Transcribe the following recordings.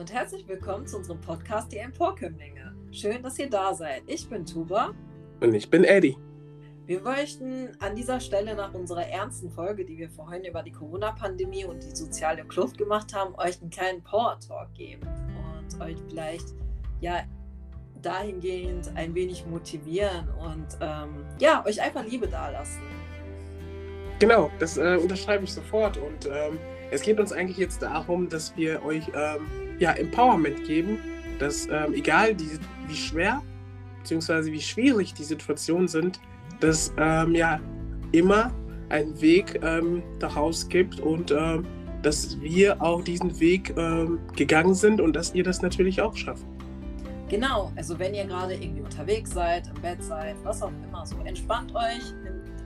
und herzlich willkommen zu unserem Podcast Die Emporkömmlinge. Schön, dass ihr da seid. Ich bin Tuba. Und ich bin Eddie. Wir möchten an dieser Stelle nach unserer ernsten Folge, die wir vorhin über die Corona-Pandemie und die soziale Kluft gemacht haben, euch einen kleinen Power-Talk geben und euch vielleicht ja dahingehend ein wenig motivieren und ähm, ja, euch einfach Liebe dalassen. Genau, das äh, unterschreibe ich sofort und ähm, es geht uns eigentlich jetzt darum, dass wir euch ähm, ja, Empowerment geben, dass ähm, egal die, wie schwer bzw. wie schwierig die Situationen sind, dass ähm, ja immer einen Weg ähm, daraus gibt und ähm, dass wir auch diesen Weg ähm, gegangen sind und dass ihr das natürlich auch schafft. Genau, also wenn ihr gerade irgendwie unterwegs seid, im Bett seid, was auch immer, so entspannt euch,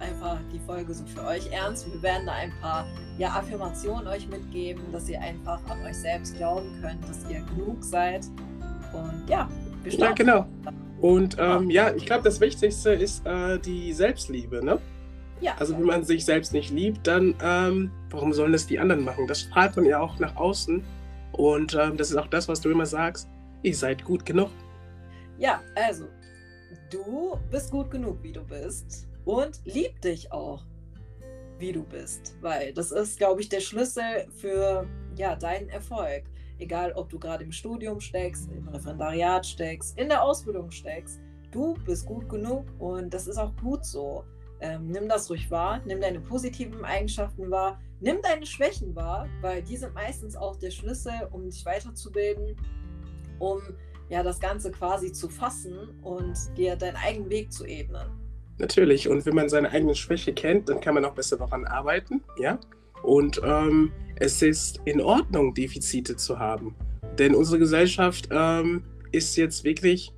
einfach die Folge so für euch ernst. Wir werden da ein paar ja, Affirmationen euch mitgeben, dass ihr einfach an euch selbst glauben könnt, dass ihr genug seid. Und ja, wir starten. Ja, genau. Und ähm, ja, ich glaube, das Wichtigste ist äh, die Selbstliebe, ne? Ja. Also wenn man sich selbst nicht liebt, dann ähm, warum sollen das die anderen machen? Das strahlt man ja auch nach außen. Und ähm, das ist auch das, was du immer sagst. Ihr seid gut genug. Ja, also du bist gut genug, wie du bist und lieb dich auch, wie du bist, weil das ist, glaube ich, der Schlüssel für ja, deinen Erfolg. Egal, ob du gerade im Studium steckst, im Referendariat steckst, in der Ausbildung steckst, du bist gut genug und das ist auch gut so. Ähm, nimm das ruhig wahr, nimm deine positiven Eigenschaften wahr, nimm deine Schwächen wahr, weil die sind meistens auch der Schlüssel, um dich weiterzubilden, um ja das Ganze quasi zu fassen und dir deinen eigenen Weg zu ebnen. Natürlich. Und wenn man seine eigene Schwäche kennt, dann kann man auch besser daran arbeiten. Ja. Und ähm, es ist in Ordnung, Defizite zu haben. Denn unsere Gesellschaft ähm, ist jetzt wirklich.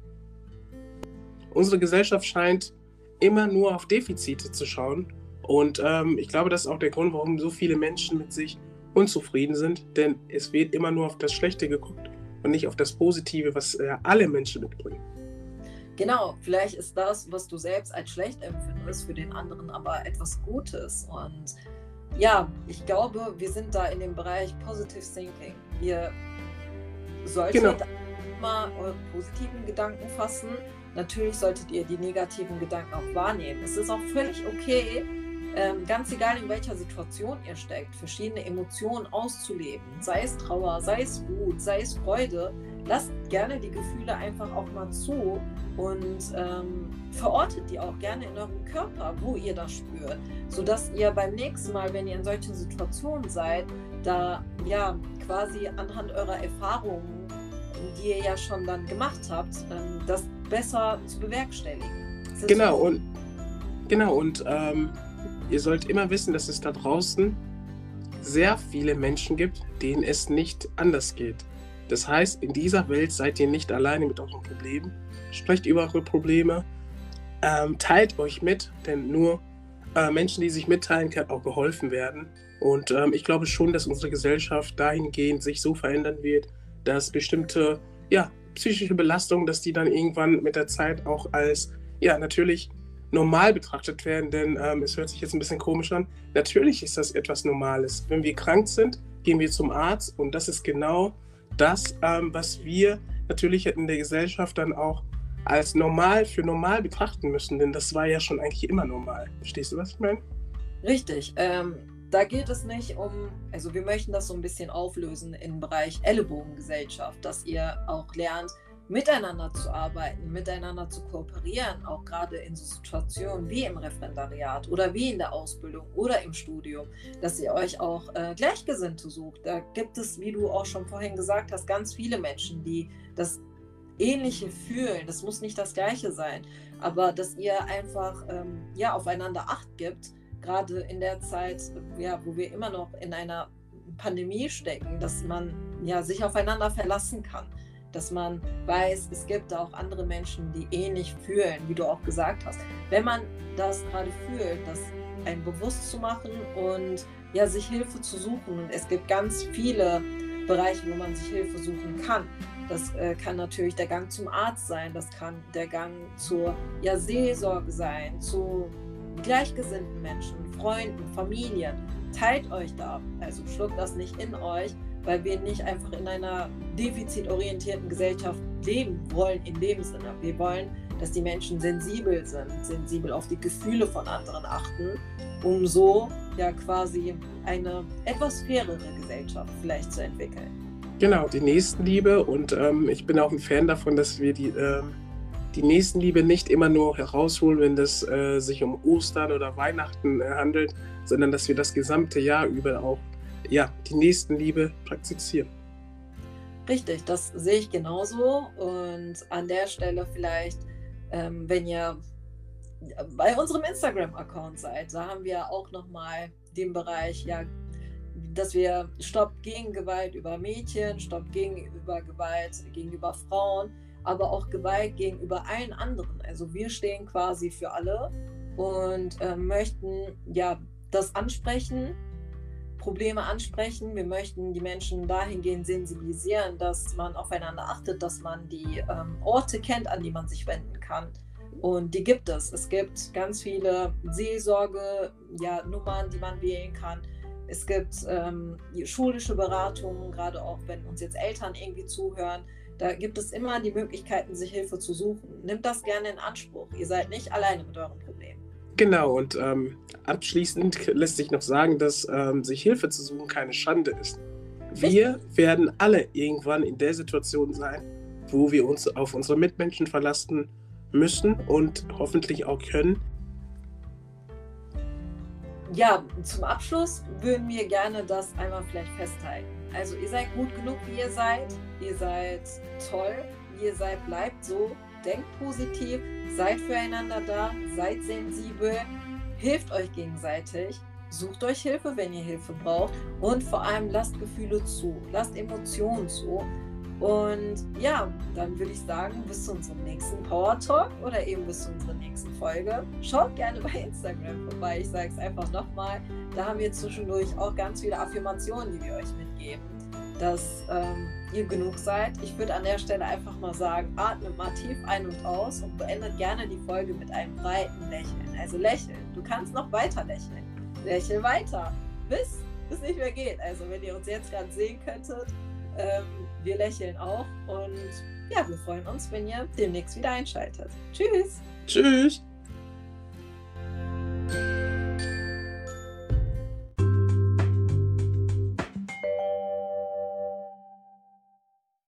Unsere Gesellschaft scheint immer nur auf Defizite zu schauen. Und ähm, ich glaube, das ist auch der Grund, warum so viele Menschen mit sich unzufrieden sind. Denn es wird immer nur auf das Schlechte geguckt und nicht auf das Positive, was äh, alle Menschen mitbringen. Genau, vielleicht ist das, was du selbst als schlecht empfindest, für den anderen aber etwas Gutes. Und ja, ich glaube, wir sind da in dem Bereich Positive Thinking. Wir sollten genau. immer eure positiven Gedanken fassen. Natürlich solltet ihr die negativen Gedanken auch wahrnehmen. Es ist auch völlig okay, ähm, ganz egal in welcher Situation ihr steckt, verschiedene Emotionen auszuleben. Sei es Trauer, sei es Wut, sei es Freude. Lasst gerne die Gefühle einfach auch mal zu und ähm, verortet die auch gerne in eurem Körper, wo ihr das spürt, sodass ihr beim nächsten Mal, wenn ihr in solchen Situationen seid, da ja quasi anhand eurer Erfahrungen, die ihr ja schon dann gemacht habt, ähm, das besser zu bewerkstelligen. Genau und genau und ähm, ihr sollt immer wissen, dass es da draußen sehr viele Menschen gibt, denen es nicht anders geht. Das heißt, in dieser Welt seid ihr nicht alleine mit euren Problemen. Sprecht über eure Probleme, ähm, teilt euch mit, denn nur äh, Menschen, die sich mitteilen, können auch geholfen werden. Und ähm, ich glaube schon, dass unsere Gesellschaft dahingehend sich so verändern wird, dass bestimmte ja, psychische Belastungen, dass die dann irgendwann mit der Zeit auch als ja natürlich normal betrachtet werden, denn ähm, es hört sich jetzt ein bisschen komisch an. Natürlich ist das etwas Normales. Wenn wir krank sind, gehen wir zum Arzt und das ist genau das, ähm, was wir natürlich in der Gesellschaft dann auch als normal für normal betrachten müssen, denn das war ja schon eigentlich immer normal. Verstehst du, was ich meine? Richtig. Ähm, da geht es nicht um, also wir möchten das so ein bisschen auflösen im Bereich Ellenbogengesellschaft, dass ihr auch lernt, miteinander zu arbeiten, miteinander zu kooperieren, auch gerade in so Situationen wie im Referendariat oder wie in der Ausbildung oder im Studium, dass ihr euch auch äh, Gleichgesinnte sucht. Da gibt es, wie du auch schon vorhin gesagt hast, ganz viele Menschen, die das Ähnliche fühlen. Das muss nicht das Gleiche sein, aber dass ihr einfach ähm, ja aufeinander Acht gibt, gerade in der Zeit, ja, wo wir immer noch in einer Pandemie stecken, dass man ja sich aufeinander verlassen kann dass man weiß, es gibt auch andere Menschen, die ähnlich fühlen, wie du auch gesagt hast. Wenn man das gerade fühlt, das einem bewusst zu machen und ja, sich Hilfe zu suchen. Und es gibt ganz viele Bereiche, wo man sich Hilfe suchen kann. Das äh, kann natürlich der Gang zum Arzt sein, das kann der Gang zur ja, Seelsorge sein, zu gleichgesinnten Menschen, Freunden, Familien. Teilt euch da, also schluckt das nicht in euch, weil wir nicht einfach in einer defizitorientierten Gesellschaft leben wollen in dem Sinne. Wir wollen, dass die Menschen sensibel sind, sensibel auf die Gefühle von anderen achten, um so ja quasi eine etwas fairere Gesellschaft vielleicht zu entwickeln. Genau, die Nächstenliebe und ähm, ich bin auch ein Fan davon, dass wir die, äh, die Nächstenliebe nicht immer nur herausholen, wenn es äh, sich um Ostern oder Weihnachten äh, handelt, sondern dass wir das gesamte Jahr über auch ja, die Nächstenliebe praktizieren. Richtig, das sehe ich genauso. Und an der Stelle vielleicht, ähm, wenn ihr bei unserem Instagram-Account seid, da haben wir auch nochmal den Bereich, ja, dass wir Stopp gegen Gewalt über Mädchen, Stopp gegenüber Gewalt gegenüber Frauen, aber auch Gewalt gegenüber allen anderen. Also wir stehen quasi für alle und äh, möchten ja das ansprechen Probleme ansprechen. Wir möchten die Menschen dahingehend sensibilisieren, dass man aufeinander achtet, dass man die ähm, Orte kennt, an die man sich wenden kann. Und die gibt es. Es gibt ganz viele Seelsorge-Nummern, ja, die man wählen kann. Es gibt ähm, schulische Beratungen, gerade auch wenn uns jetzt Eltern irgendwie zuhören. Da gibt es immer die Möglichkeiten, sich Hilfe zu suchen. Nimmt das gerne in Anspruch. Ihr seid nicht alleine mit euren Problemen. Genau, und ähm, abschließend lässt sich noch sagen, dass ähm, sich Hilfe zu suchen keine Schande ist. Wir werden alle irgendwann in der Situation sein, wo wir uns auf unsere Mitmenschen verlassen müssen und hoffentlich auch können. Ja, zum Abschluss würden wir gerne das einmal vielleicht festhalten. Also ihr seid gut genug, wie ihr seid. Ihr seid toll, wie ihr seid. Bleibt so. Denkt positiv Seid füreinander da, seid sensibel, hilft euch gegenseitig, sucht euch Hilfe, wenn ihr Hilfe braucht und vor allem lasst Gefühle zu, lasst Emotionen zu. Und ja, dann würde ich sagen, bis zu unserem nächsten Power Talk oder eben bis zu unserer nächsten Folge. Schaut gerne bei Instagram vorbei. Ich sage es einfach nochmal. Da haben wir zwischendurch auch ganz viele Affirmationen, die wir euch mitgeben dass ähm, ihr genug seid. Ich würde an der Stelle einfach mal sagen, atmet mal tief ein und aus und beendet gerne die Folge mit einem breiten Lächeln. Also lächeln. Du kannst noch weiter lächeln. Lächel weiter, bis es nicht mehr geht. Also wenn ihr uns jetzt gerade sehen könntet, ähm, wir lächeln auch und ja, wir freuen uns, wenn ihr demnächst wieder einschaltet. Tschüss. Tschüss.